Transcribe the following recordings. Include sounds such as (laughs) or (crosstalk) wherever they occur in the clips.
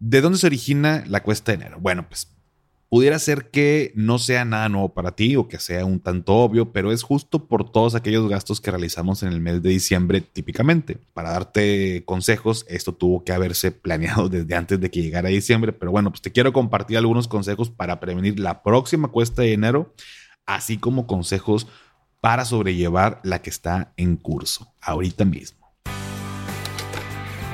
¿De dónde se origina la cuesta de enero? Bueno, pues pudiera ser que no sea nada nuevo para ti o que sea un tanto obvio, pero es justo por todos aquellos gastos que realizamos en el mes de diciembre típicamente. Para darte consejos, esto tuvo que haberse planeado (laughs) desde antes de que llegara diciembre, pero bueno, pues te quiero compartir algunos consejos para prevenir la próxima cuesta de enero, así como consejos para sobrellevar la que está en curso ahorita mismo.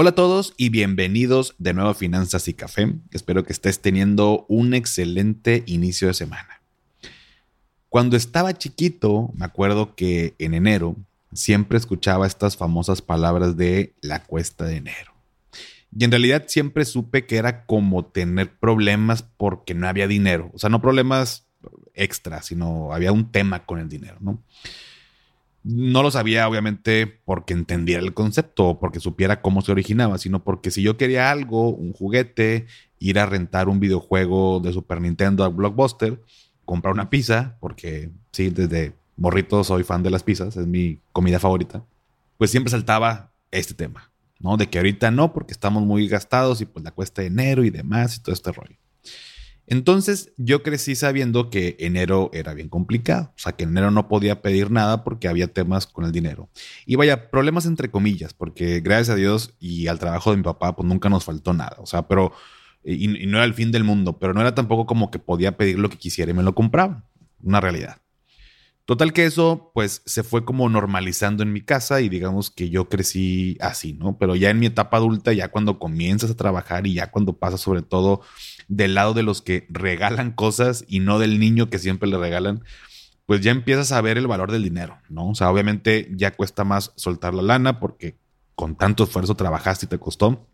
Hola a todos y bienvenidos de nuevo a Finanzas y Café. Espero que estés teniendo un excelente inicio de semana. Cuando estaba chiquito, me acuerdo que en enero siempre escuchaba estas famosas palabras de la cuesta de enero. Y en realidad siempre supe que era como tener problemas porque no había dinero. O sea, no problemas extras, sino había un tema con el dinero, ¿no? No lo sabía obviamente porque entendiera el concepto o porque supiera cómo se originaba, sino porque si yo quería algo, un juguete, ir a rentar un videojuego de Super Nintendo a Blockbuster, comprar una pizza, porque sí, desde morrito soy fan de las pizzas, es mi comida favorita, pues siempre saltaba este tema, ¿no? De que ahorita no, porque estamos muy gastados y pues la cuesta de enero y demás y todo este rollo. Entonces yo crecí sabiendo que enero era bien complicado, o sea que enero no podía pedir nada porque había temas con el dinero. Y vaya, problemas entre comillas, porque gracias a Dios y al trabajo de mi papá, pues nunca nos faltó nada, o sea, pero, y, no era el fin del mundo, pero no era tampoco como que podía pedir lo que quisiera y me lo compraban, una realidad. Total que eso pues se fue como normalizando en mi casa y digamos que yo crecí así, ¿no? Pero ya en mi etapa adulta, ya cuando comienzas a trabajar y ya cuando pasas sobre todo del lado de los que regalan cosas y no del niño que siempre le regalan, pues ya empiezas a ver el valor del dinero, ¿no? O sea, obviamente ya cuesta más soltar la lana porque con tanto esfuerzo trabajaste y te costó.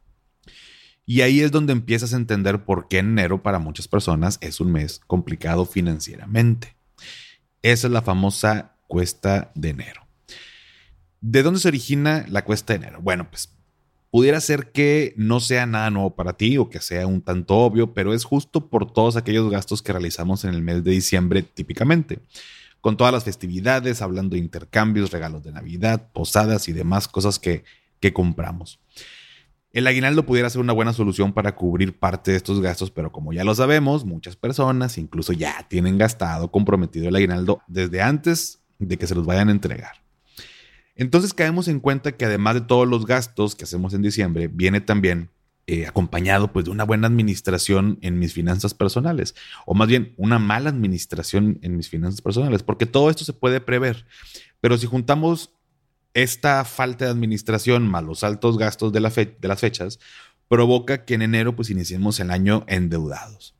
Y ahí es donde empiezas a entender por qué enero para muchas personas es un mes complicado financieramente. Esa es la famosa cuesta de enero. ¿De dónde se origina la cuesta de enero? Bueno, pues pudiera ser que no sea nada nuevo para ti o que sea un tanto obvio, pero es justo por todos aquellos gastos que realizamos en el mes de diciembre típicamente. Con todas las festividades, hablando de intercambios, regalos de Navidad, posadas y demás cosas que, que compramos. El aguinaldo pudiera ser una buena solución para cubrir parte de estos gastos, pero como ya lo sabemos, muchas personas incluso ya tienen gastado, comprometido el aguinaldo desde antes de que se los vayan a entregar. Entonces caemos en cuenta que además de todos los gastos que hacemos en diciembre, viene también eh, acompañado pues de una buena administración en mis finanzas personales, o más bien una mala administración en mis finanzas personales, porque todo esto se puede prever. Pero si juntamos esta falta de administración más los altos gastos de, las fechas provoca que en enero pues iniciemos el año endeudados.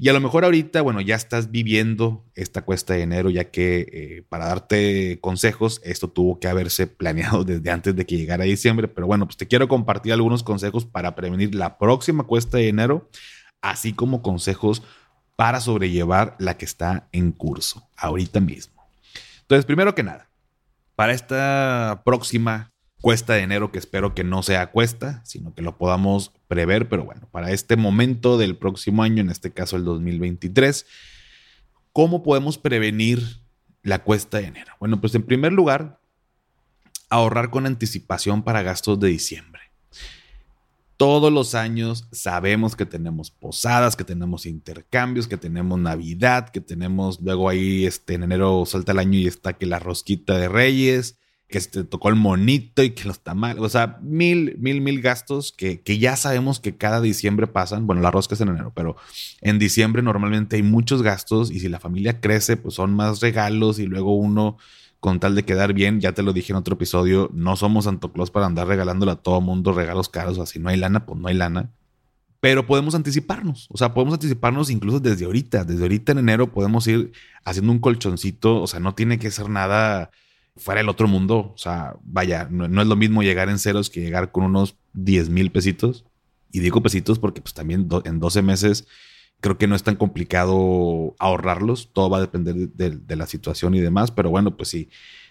Y a lo mejor ahorita, bueno, ya estás viviendo esta cuesta de enero, ya que eh, para darte consejos, esto tuvo que haberse planeado (laughs) desde antes de que llegara diciembre. Pero bueno, pues te quiero compartir algunos consejos para prevenir la próxima cuesta de enero, así como consejos para sobrellevar la que está en curso ahorita mismo. Entonces, primero que nada, para esta próxima cuesta de enero, que espero que no sea cuesta, sino que lo podamos prever, pero bueno, para este momento del próximo año, en este caso el 2023, ¿cómo podemos prevenir la cuesta de enero? Bueno, pues en primer lugar, ahorrar con anticipación para gastos de diciembre. Todos los años sabemos que tenemos posadas, que tenemos intercambios, que tenemos Navidad, que tenemos luego ahí este, en enero salta el año y está que la rosquita de Reyes, que se te tocó el monito y que los tamales, o sea, mil, mil, mil gastos que, que ya sabemos que cada diciembre pasan. Bueno, la rosca es en enero, pero en diciembre normalmente hay muchos gastos y si la familia crece, pues son más regalos y luego uno con tal de quedar bien, ya te lo dije en otro episodio, no somos Santo Claus para andar regalándole a todo mundo regalos caros, así no hay lana, pues no hay lana. Pero podemos anticiparnos, o sea, podemos anticiparnos incluso desde ahorita, desde ahorita en enero podemos ir haciendo un colchoncito, o sea, no tiene que ser nada fuera del otro mundo, o sea, vaya, no, es lo mismo llegar en ceros que llegar con unos 10 mil pesitos. Y digo pesitos porque pues también en 12 meses Creo que no es tan complicado ahorrarlos. Todo va a depender de, la situación y demás. Pero bueno, pues sí,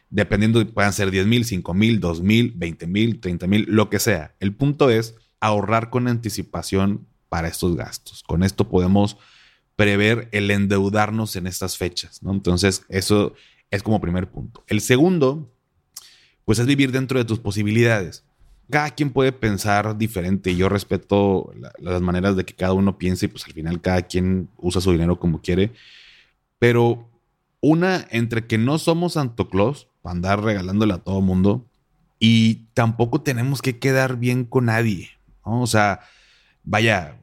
dependiendo, puedan ser 10 mil, 5 mil, 2 mil, 20 mil, 30 mil, lo que sea. El punto es ahorrar con anticipación para estos gastos. Con esto podemos prever el endeudarnos en estas fechas, ¿no? Entonces, eso es como primer punto. El segundo, pues es vivir dentro de tus posibilidades cada quien puede pensar diferente. Yo respeto las maneras de que cada uno piense y pues al final cada quien usa su dinero como quiere. Pero una entre que no somos Santo Claus para andar regalándole a todo mundo y tampoco tenemos que quedar bien con nadie. O sea, vaya,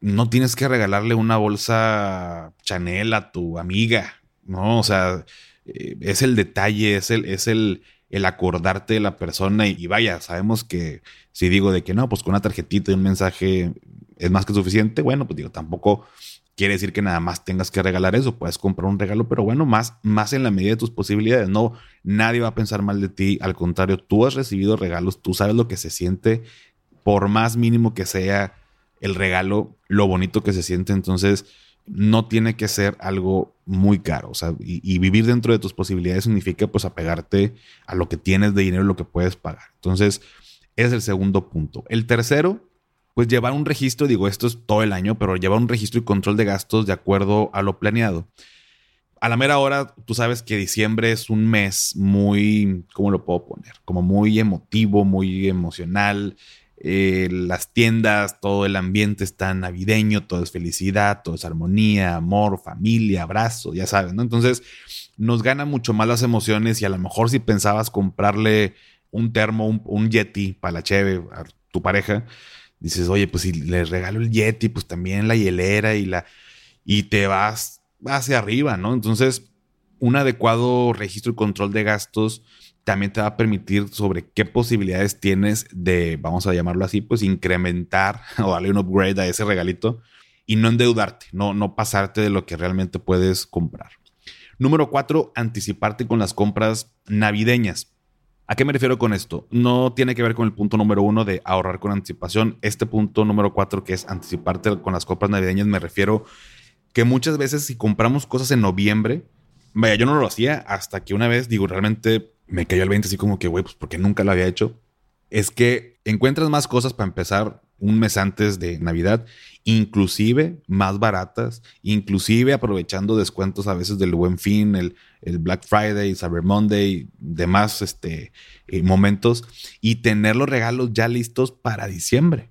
no tienes que regalarle una bolsa Chanel a tu amiga, ¿no? O sea, eh, es el detalle, es el, es el, el acordarte de la persona y, vaya, sabemos que si digo de que no, pues con una tarjetita y un mensaje es más que suficiente, bueno, pues digo, tampoco quiere decir que nada más tengas que regalar eso, puedes comprar un regalo, pero bueno, más, más en la medida de tus posibilidades, no, nadie va a pensar mal de ti, al contrario, tú has recibido regalos, tú sabes lo que se siente, por más mínimo que sea el regalo, lo bonito que se siente, entonces no tiene que ser algo muy caro. O sea, y, vivir dentro de tus posibilidades significa pues apegarte a lo que tienes de dinero, lo que puedes pagar. Entonces, es el segundo punto. El tercero, pues llevar un registro, digo, esto es todo el año, pero llevar un registro y control de gastos de acuerdo a lo planeado. A la mera hora, tú sabes que diciembre es un mes muy, ¿cómo lo puedo poner? Como muy emotivo, muy emocional. Eh, las tiendas, todo el ambiente está navideño, todo es felicidad, todo es armonía, amor, familia, abrazo, ya sabes, ¿no? Entonces nos gana mucho más las emociones y a lo mejor si pensabas comprarle un termo, un, Yeti para la cheve a tu pareja, dices, oye, pues si le regalo el Yeti, pues también la hielera y la... y te vas hacia arriba, ¿no? Entonces, un adecuado registro y control de gastos también te va a permitir sobre qué posibilidades tienes de, vamos a llamarlo así, pues incrementar (laughs) o darle un upgrade a ese regalito y no endeudarte, no, no pasarte de lo que realmente puedes comprar. Número cuatro, anticiparte con las compras navideñas. ¿A qué me refiero con esto? No tiene que ver con el punto número uno de ahorrar con anticipación. Este punto número cuatro, que es anticiparte con las compras navideñas, me refiero que muchas veces si compramos cosas en noviembre, vaya, yo no lo hacía hasta que una vez, digo, realmente me cayó el 20 así como que, güey, pues porque nunca lo había hecho. Es que encuentras más cosas para empezar un mes antes de Navidad, inclusive más baratas, inclusive aprovechando descuentos a veces del Buen Fin, el, el Black Friday, Cyber Monday, demás este, eh, momentos, y tener los regalos ya listos para diciembre.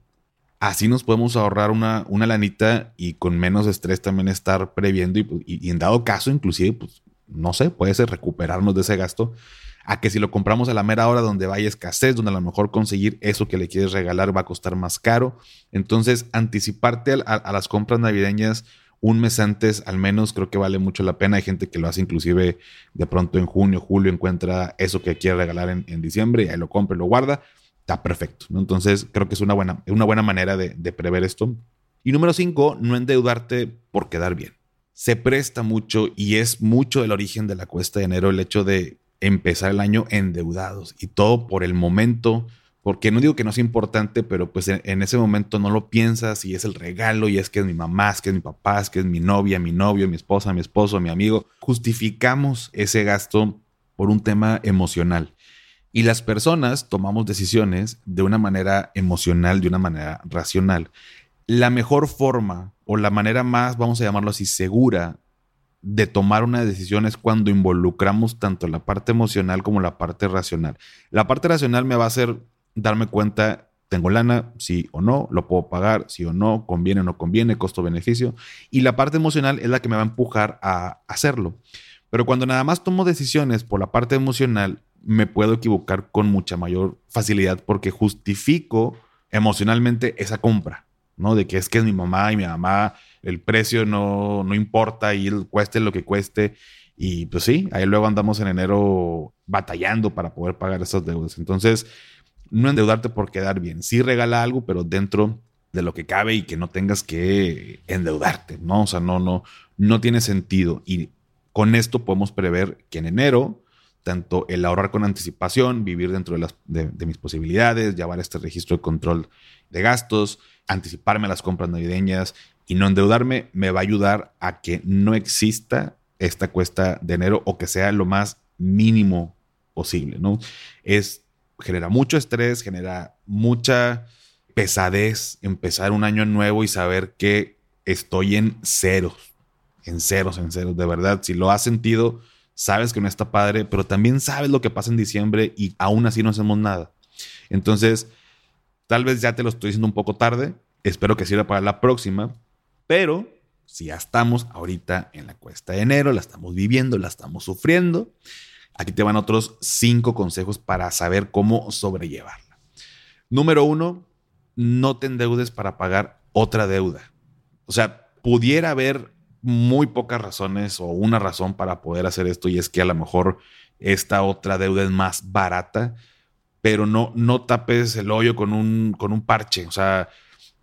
Así nos podemos ahorrar una, una lanita y con menos estrés también estar previendo y, y en dado caso, inclusive, pues, no sé, puede ser recuperarnos de ese gasto a que si lo compramos a la mera hora donde vaya escasez, donde a lo mejor conseguir eso que le quieres regalar va a costar más caro. Entonces, anticiparte a, las compras navideñas un mes antes al menos creo que vale mucho la pena. Hay gente que lo hace inclusive de pronto en junio, julio, encuentra eso que quiere regalar en, diciembre y ahí lo compra y lo guarda. Está perfecto. Entonces creo que es una buena, una buena manera de, de prever esto. Y número cinco, no endeudarte por quedar bien. Se presta mucho y es mucho el origen de la cuesta de enero el hecho de empezar el año endeudados y todo por el momento, porque no digo que no sea importante, pero pues en, ese momento no lo piensas y es el regalo y es que es mi mamá, es que es mi papá, es que es mi novia, mi novio, mi esposa, mi esposo, mi amigo. Justificamos ese gasto por un tema emocional. Y las personas tomamos decisiones de una manera emocional, de una manera racional. La mejor forma o la manera más, vamos a llamarlo así, segura de tomar una decisión es cuando involucramos tanto la parte emocional como la parte racional. La parte racional me va a hacer darme cuenta, tengo lana, sí o no, lo puedo pagar, sí o no, conviene o no conviene, costo-beneficio. Y la parte emocional es la que me va a empujar a hacerlo. Pero cuando nada más tomo decisiones por la parte emocional, me puedo equivocar con mucha mayor facilidad porque justifico emocionalmente esa compra, ¿no? De que es que es mi mamá y mi mamá el precio no, no importa y cueste lo que cueste. Y pues sí, ahí luego andamos en enero batallando para poder pagar esas deudas. Entonces, no endeudarte por quedar bien. Sí regala algo, pero dentro de lo que cabe y que no tengas que endeudarte, ¿no? O sea, no, no, no tiene sentido. Y con esto podemos prever que en enero, tanto el ahorrar con anticipación, vivir dentro de, las, de, de mis posibilidades, llevar este registro de control de gastos, anticiparme a las compras navideñas y no endeudarme me va a ayudar a que no exista esta cuesta de enero o que sea lo más mínimo posible, ¿no? Es genera mucho estrés, genera mucha pesadez empezar un año nuevo y saber que estoy en ceros, en ceros, en ceros, de verdad. Si lo has sentido, sabes que no está padre, pero también sabes lo que pasa en diciembre y aún así no hacemos nada. Entonces, tal vez ya te lo estoy diciendo un poco tarde, espero que sirva para la próxima, pero si ya estamos ahorita en la cuesta de enero, la estamos viviendo, la estamos sufriendo, aquí te van otros cinco consejos para saber cómo sobrellevarla. Número uno, no te endeudes para pagar otra deuda. O sea, pudiera haber muy pocas razones o una razón para poder hacer esto y es que a lo mejor esta otra deuda es más barata, pero no, no tapes el hoyo con un, con un parche. O sea,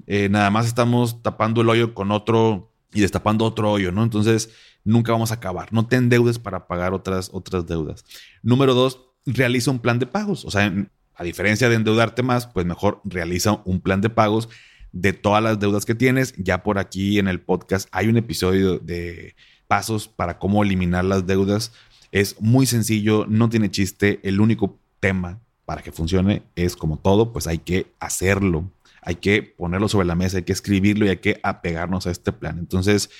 eh, nada más estamos tapando el hoyo con otro y destapando otro hoyo, ¿no? Entonces, nunca vamos a acabar. No te endeudes para pagar otras, otras deudas. Número dos, realiza un plan de pagos. O sea, a diferencia de endeudarte más, pues mejor realiza un plan de pagos de todas las deudas que tienes. Ya por aquí en el podcast hay un episodio de pasos para cómo eliminar las deudas. Es muy sencillo, no tiene chiste. El único tema para que funcione es como todo, pues hay que hacerlo. Hay que ponerlo sobre la mesa, hay que escribirlo y hay que apegarnos a este plan. Entonces,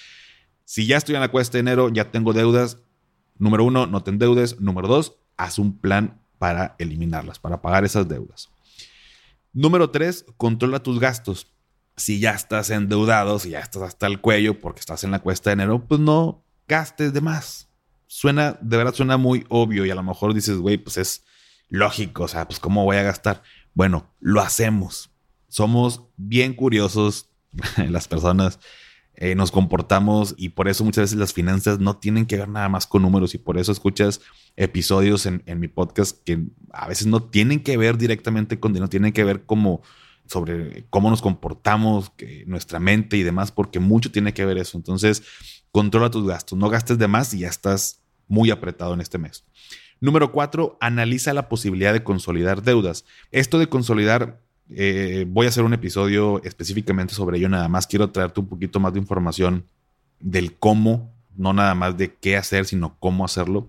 si ya estoy en la cuesta de enero, ya tengo deudas. Número uno, no te endeudes. Número dos, haz un plan para eliminarlas, para pagar esas deudas. Número tres, controla tus gastos. Si ya estás endeudado, si ya estás hasta el cuello porque estás en la cuesta de enero, pues no gastes de más. Suena, de verdad suena muy obvio y a lo mejor dices, güey, pues es lógico, o sea, pues cómo voy a gastar. Bueno, lo hacemos. Somos bien curiosos (laughs) las personas eh, nos comportamos y por eso muchas veces las finanzas no tienen que ver nada más con números y por eso escuchas episodios en, mi podcast que a veces no tienen que ver directamente con dinero, tienen que ver como sobre cómo nos comportamos, nuestra mente y demás, porque mucho tiene que ver eso. Entonces, controla tus gastos, no gastes de más y ya estás muy apretado en este mes. Número cuatro, analiza la posibilidad de consolidar deudas. Esto de consolidar eh, voy a hacer un episodio específicamente sobre ello. Nada más quiero traerte un poquito más de información del cómo, no nada más de qué hacer, sino cómo hacerlo.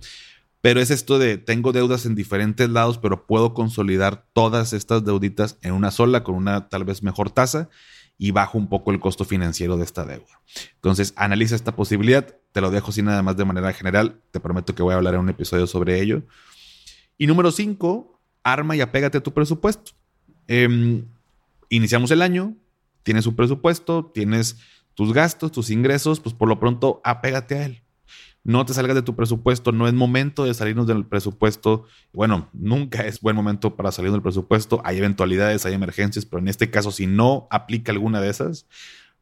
Pero es esto de tengo deudas en diferentes lados, pero puedo consolidar todas estas deuditas en una sola con una tal vez mejor tasa y bajo un poco el costo financiero de esta deuda. Entonces, analiza esta posibilidad. Te lo dejo así nada más de manera general. Te prometo que voy a hablar en un episodio sobre ello. Y número cinco, arma y apégate a tu presupuesto. Em, iniciamos el año, tienes un presupuesto, tienes tus gastos, tus ingresos, pues por lo pronto apégate a él. No te salgas de tu presupuesto, no es momento de salirnos del presupuesto. Bueno, nunca es buen momento para salir del presupuesto. Hay eventualidades, hay emergencias, pero en este caso, si no aplica alguna de esas,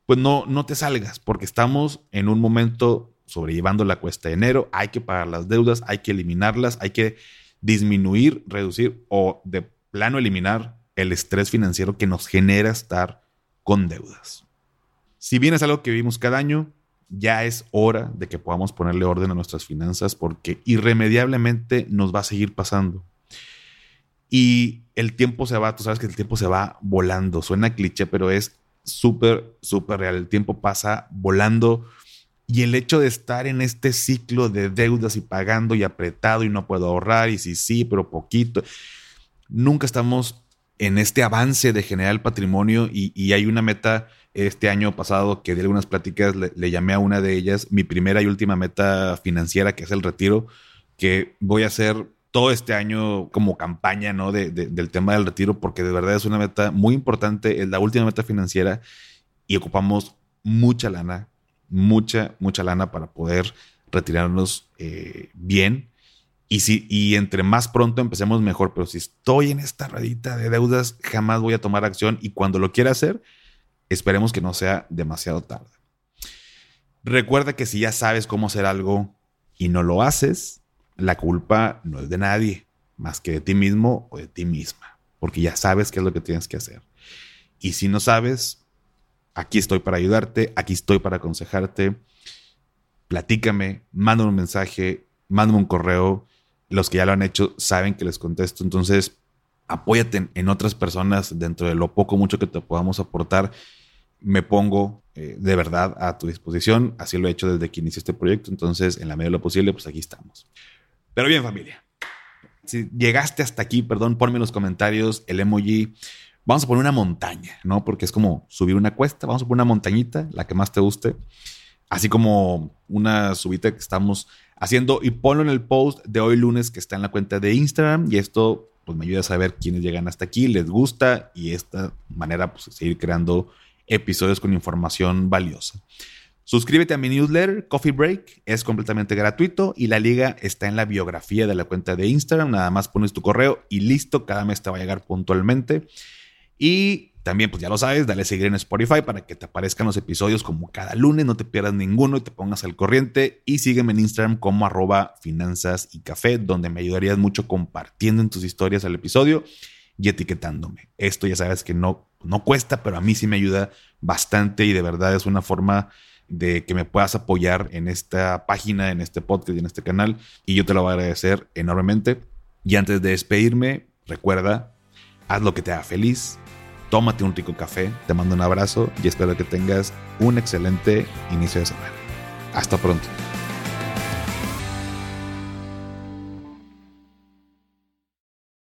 pues no, no te salgas, porque estamos en un momento sobrellevando la cuesta de enero. Hay que pagar las deudas, hay que eliminarlas, hay que disminuir, reducir o de plano eliminar el estrés financiero que nos genera estar con deudas. Si bien es algo que vivimos cada año, ya es hora de que podamos ponerle orden a nuestras finanzas porque irremediablemente nos va a seguir pasando. Y el tiempo se va, tú sabes que el tiempo se va volando. Suena cliché, pero es súper, súper real. El tiempo pasa volando. Y el hecho de estar en este ciclo de deudas y pagando y apretado y no puedo ahorrar y sí, sí, pero poquito, nunca estamos en este avance de generar patrimonio y, hay una meta este año pasado que de algunas pláticas le, llamé a una de ellas mi primera y última meta financiera que es el retiro que voy a hacer todo este año como campaña ¿no? del tema del retiro porque de verdad es una meta muy importante es la última meta financiera y ocupamos mucha lana mucha mucha lana para poder retirarnos eh, bien. Y, si, y entre más pronto empecemos mejor, pero si estoy en esta radita de deudas, jamás voy a tomar acción. Y cuando lo quiera hacer, esperemos que no sea demasiado tarde. Recuerda que si ya sabes cómo hacer algo y no lo haces, la culpa no es de nadie, más que de ti mismo o de ti misma, porque ya sabes qué es lo que tienes que hacer. Y si no sabes, aquí estoy para ayudarte, aquí estoy para aconsejarte. Platícame, mándame un mensaje, mándame un correo los que ya lo han hecho saben que les contesto. Entonces, apóyate en, otras personas dentro de lo poco mucho que te podamos aportar. Me pongo eh, de verdad a tu disposición. Así lo he hecho desde que inicié este proyecto. Entonces, en la medida de lo posible, pues aquí estamos. Pero bien, familia. Si llegaste hasta aquí, perdón, ponme en los comentarios el emoji. Vamos a poner una montaña, ¿no? Porque es como subir una cuesta. Vamos a poner una montañita, la que más te guste. Así como una subida que estamos haciendo. Y ponlo en el post de hoy lunes que está en la cuenta de Instagram. Y esto pues me ayuda a saber quiénes llegan hasta aquí, les gusta y esta manera pues seguir creando episodios con información valiosa. Suscríbete a mi newsletter, Coffee Break, es completamente gratuito y la liga está en la biografía de la cuenta de Instagram, nada más pones tu correo y listo, cada mes te va a llegar puntualmente. Y también, pues ya lo sabes, dale a seguir en Spotify para que te aparezcan los episodios como cada lunes, no te pierdas ninguno y te pongas al corriente. Y sígueme en Instagram como arroba finanzas y café, donde me ayudarías mucho compartiendo en tus historias el episodio y etiquetándome. Esto ya sabes que no, no cuesta, pero a mí sí me ayuda bastante y de verdad es una forma de que me puedas apoyar en esta página, en este podcast y en este canal. Y yo te lo voy a agradecer enormemente. Y antes de despedirme, recuerda, haz lo que te haga feliz tómate un rico café, te mando un abrazo y espero que tengas un excelente inicio de semana. Hasta pronto.